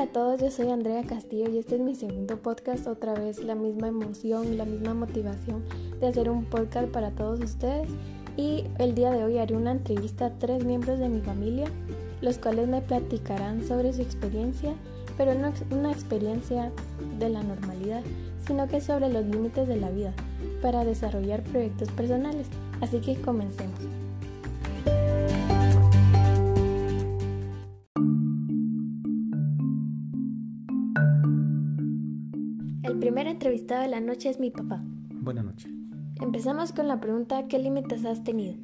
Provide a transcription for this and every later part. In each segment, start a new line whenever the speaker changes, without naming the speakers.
Hola a todos, yo soy Andrea Castillo y este es mi segundo podcast, otra vez la misma emoción y la misma motivación de hacer un podcast para todos ustedes y el día de hoy haré una entrevista a tres miembros de mi familia, los cuales me platicarán sobre su experiencia, pero no una experiencia de la normalidad, sino que sobre los límites de la vida para desarrollar proyectos personales. Así que comencemos. El primer entrevistado de la noche es mi papá.
Buenas noches.
Empezamos con la pregunta, ¿qué límites has tenido?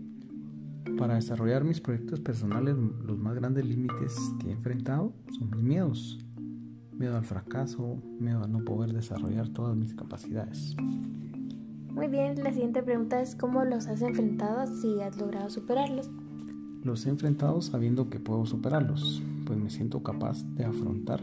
Para desarrollar mis proyectos personales, los más grandes límites que he enfrentado son mis miedos. Miedo al fracaso, miedo a no poder desarrollar todas mis capacidades.
Muy bien, la siguiente pregunta es ¿cómo los has enfrentado si has logrado superarlos?
Los he enfrentado sabiendo que puedo superarlos, pues me siento capaz de afrontar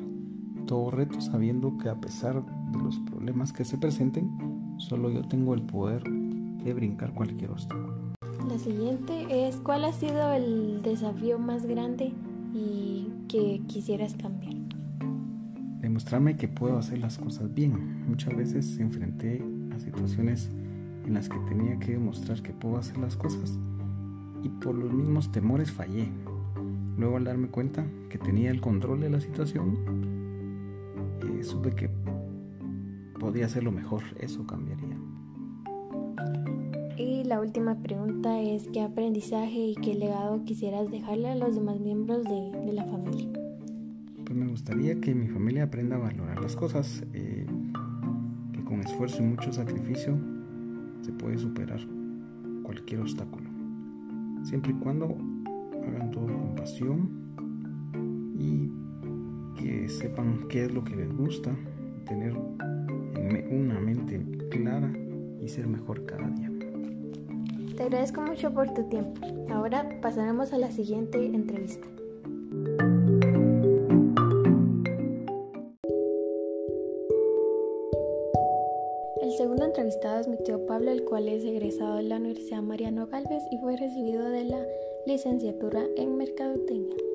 todo reto sabiendo que a pesar de los problemas que se presenten, solo yo tengo el poder de brincar cualquier obstáculo.
La siguiente es ¿cuál ha sido el desafío más grande y que quisieras cambiar?
Demostrarme que puedo hacer las cosas bien. Muchas veces enfrenté a situaciones en las que tenía que demostrar que puedo hacer las cosas y por los mismos temores fallé. Luego al darme cuenta que tenía el control de la situación, eh, supe que podía hacerlo mejor, eso cambiaría.
Y la última pregunta es ¿qué aprendizaje y qué legado quisieras dejarle a los demás miembros de, de la familia?
Pues me gustaría que mi familia aprenda a valorar las cosas, eh, que con esfuerzo y mucho sacrificio se puede superar cualquier obstáculo, siempre y cuando hagan todo con pasión y que sepan qué es lo que les gusta, tener una mente clara y ser mejor cada día.
Te agradezco mucho por tu tiempo. Ahora pasaremos a la siguiente entrevista. El segundo entrevistado es mi tío Pablo, el cual es egresado de la Universidad Mariano Galvez y fue recibido de la licenciatura en Mercadotecnia.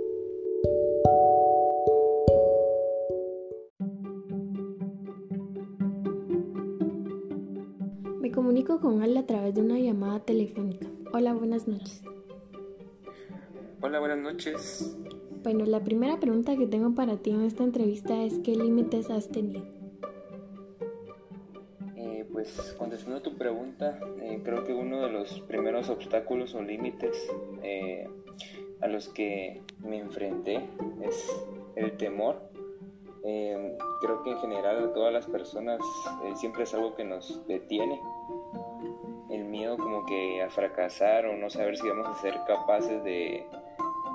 Comunico con él a través de una llamada telefónica. Hola, buenas noches.
Hola, buenas noches.
Bueno, la primera pregunta que tengo para ti en esta entrevista es ¿qué límites has tenido?
Eh, pues contestando a tu pregunta, eh, creo que uno de los primeros obstáculos o límites eh, a los que me enfrenté es el temor. creo que en general todas las personas siempre es algo que nos detiene. El miedo como que a fracasar o no saber si vamos a ser capaces de,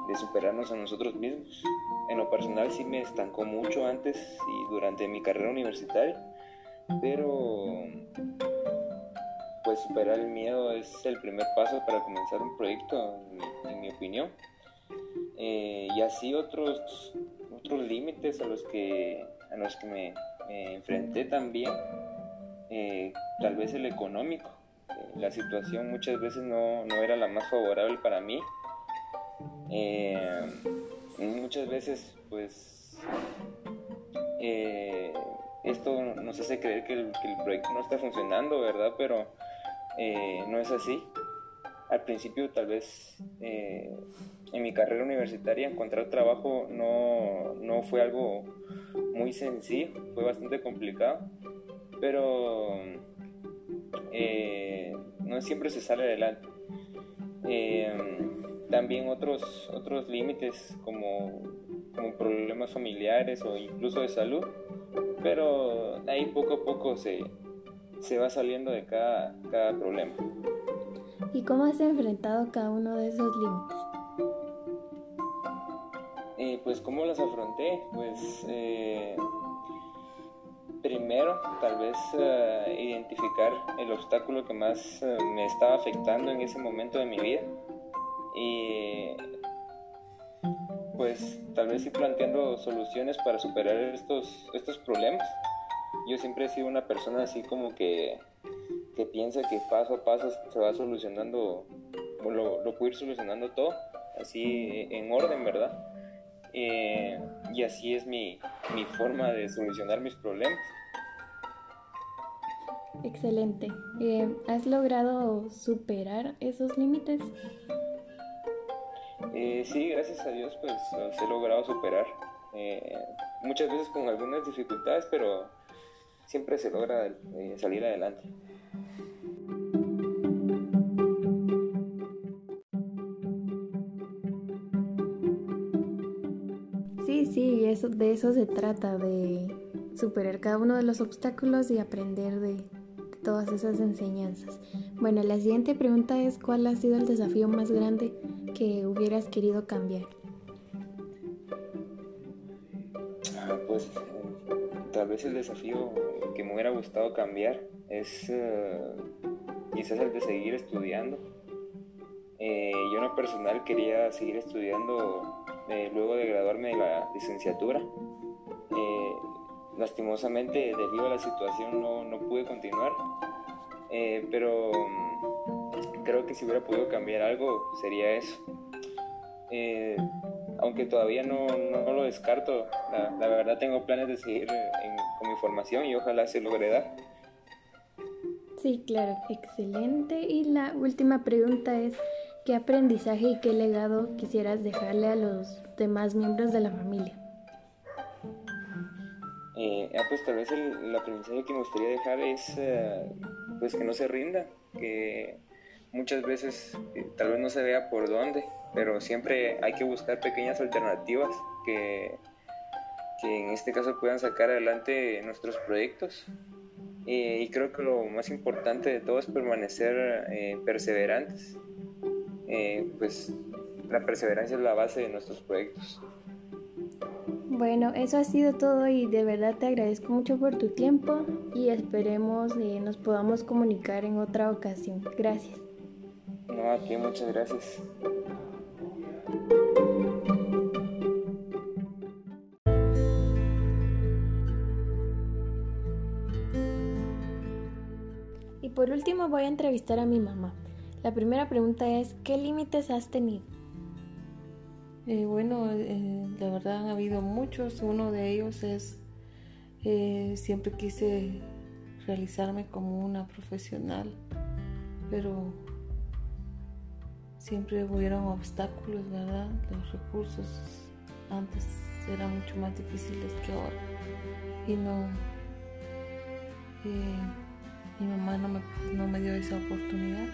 de superarnos a nosotros mismos. En lo personal sí me estancó mucho antes y durante mi carrera universitaria, pero pues superar el miedo es el primer paso para comenzar un proyecto, en mi, opinión. Eh, y así otros, otros límites a los que, a los que me, enfrenté también, eh, tal vez el económico. La situación muchas veces no, no era la más favorable para mí eh, muchas veces, pues, eh, esto nos hace creer que el, proyecto no está funcionando, ¿verdad? Pero eh, no es así. Al principio, tal vez, en mi carrera universitaria, encontrar trabajo no, no fue algo muy sencillo, fue bastante complicado, pero no siempre se sale adelante también otros, otros límites como, como, problemas familiares o incluso de salud, pero ahí poco a poco se, se va saliendo de cada, cada problema.
¿Y cómo has enfrentado cada uno de esos límites?
Eh, pues cómo los afronté, pues eh, primero tal vez eh, identificar el obstáculo que más me estaba afectando en ese momento de mi vida y pues tal vez ir planteando soluciones para superar estos, estos problemas. Yo siempre he sido una persona así como que, que piensa que paso a paso se va solucionando, lo, lo puedo ir solucionando todo, así en orden, ¿verdad? Eh, y así es mi, mi forma de solucionar mis problemas.
Excelente. Eh, ¿Has logrado superar esos límites?
Eh, sí, gracias a Dios, pues los he logrado superar. Eh, muchas veces con algunas dificultades, pero siempre se logra eh, salir adelante.
Eso, de eso se trata, de superar cada uno de los obstáculos y aprender de, todas esas enseñanzas. Bueno, la siguiente pregunta es ¿cuál ha sido el desafío más grande que hubieras querido cambiar?
Pues tal vez el desafío que me hubiera gustado cambiar es eh, quizás el de seguir estudiando. Eh, yo en lo personal quería seguir estudiando eh, luego de graduarme de la licenciatura. lastimosamente debido a la situación no, no pude continuar, pero mm, creo que si hubiera podido cambiar algo sería eso. aunque todavía no, no lo descarto, la, la, verdad tengo planes de seguir con mi formación y ojalá se logre dar.
Sí, claro, excelente. Y la última pregunta es, ¿qué aprendizaje y qué legado quisieras dejarle a los demás miembros de la familia?
Eh, ah, pues tal vez el, aprendizaje que me gustaría dejar es eh, pues que no se rinda, que muchas veces eh, tal vez no se vea por dónde, pero siempre hay que buscar pequeñas alternativas que que en este caso puedan sacar adelante nuestros proyectos. y creo que lo más importante de todo es permanecer eh, perseverantes. Eh, pues la perseverancia es la base de nuestros proyectos.
Bueno, eso ha sido todo y de verdad te agradezco mucho por tu tiempo y esperemos eh, nos podamos comunicar en otra ocasión. Gracias.
No, aquí muchas gracias.
por último voy a entrevistar a mi mamá. La primera pregunta es, ¿qué límites has tenido?
Eh, bueno, eh, la verdad han habido muchos. Uno de ellos es, eh, siempre quise realizarme como una profesional, pero siempre hubieron obstáculos, ¿verdad? Los recursos antes eran mucho más difíciles que ahora. Y no mi mamá no me, no me dio esa oportunidad.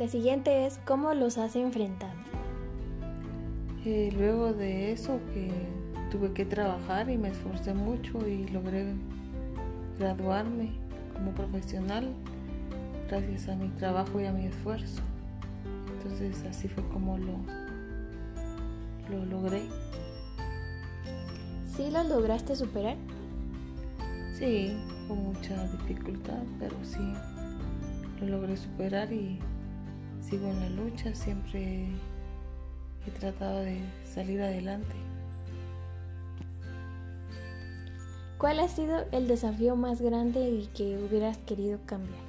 La siguiente es cómo los has enfrentado.
Eh, luego de eso que tuve que trabajar y me esforcé mucho y logré graduarme como profesional gracias a mi trabajo y a mi esfuerzo. Entonces así fue como lo, lo logré.
¿Sí lo lograste superar?
Sí, con mucha dificultad, pero sí lo logré superar y sigo en la lucha. Siempre he tratado de salir adelante.
¿Cuál ha sido el desafío más grande y que hubieras querido cambiar?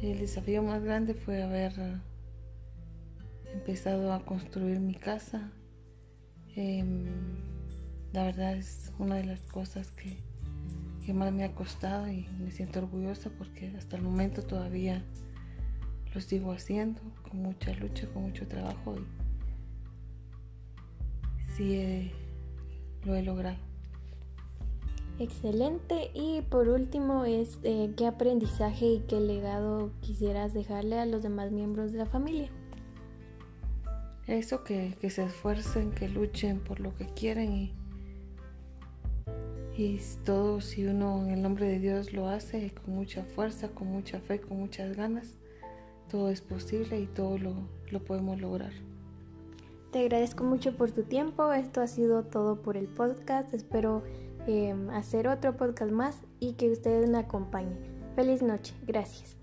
El desafío más grande fue haber empezado a construir mi casa. Em, la verdad es una de las cosas que, más me ha costado y me siento orgullosa porque hasta el momento todavía lo sigo haciendo con mucha lucha, con mucho trabajo y sí lo he logrado.
Excelente. Y por último es eh, qué aprendizaje y qué legado quisieras dejarle a los demás miembros de la familia.
Eso que, que se esfuercen, que luchen por lo que quieren y, y todo si uno en el nombre de Dios lo hace con mucha fuerza, con mucha fe, con muchas ganas, todo es posible y todo lo, podemos lograr.
Te agradezco mucho por tu tiempo. Esto ha sido todo por el podcast. Espero em, hacer otro podcast más y que ustedes me acompañen. Feliz noche. Gracias.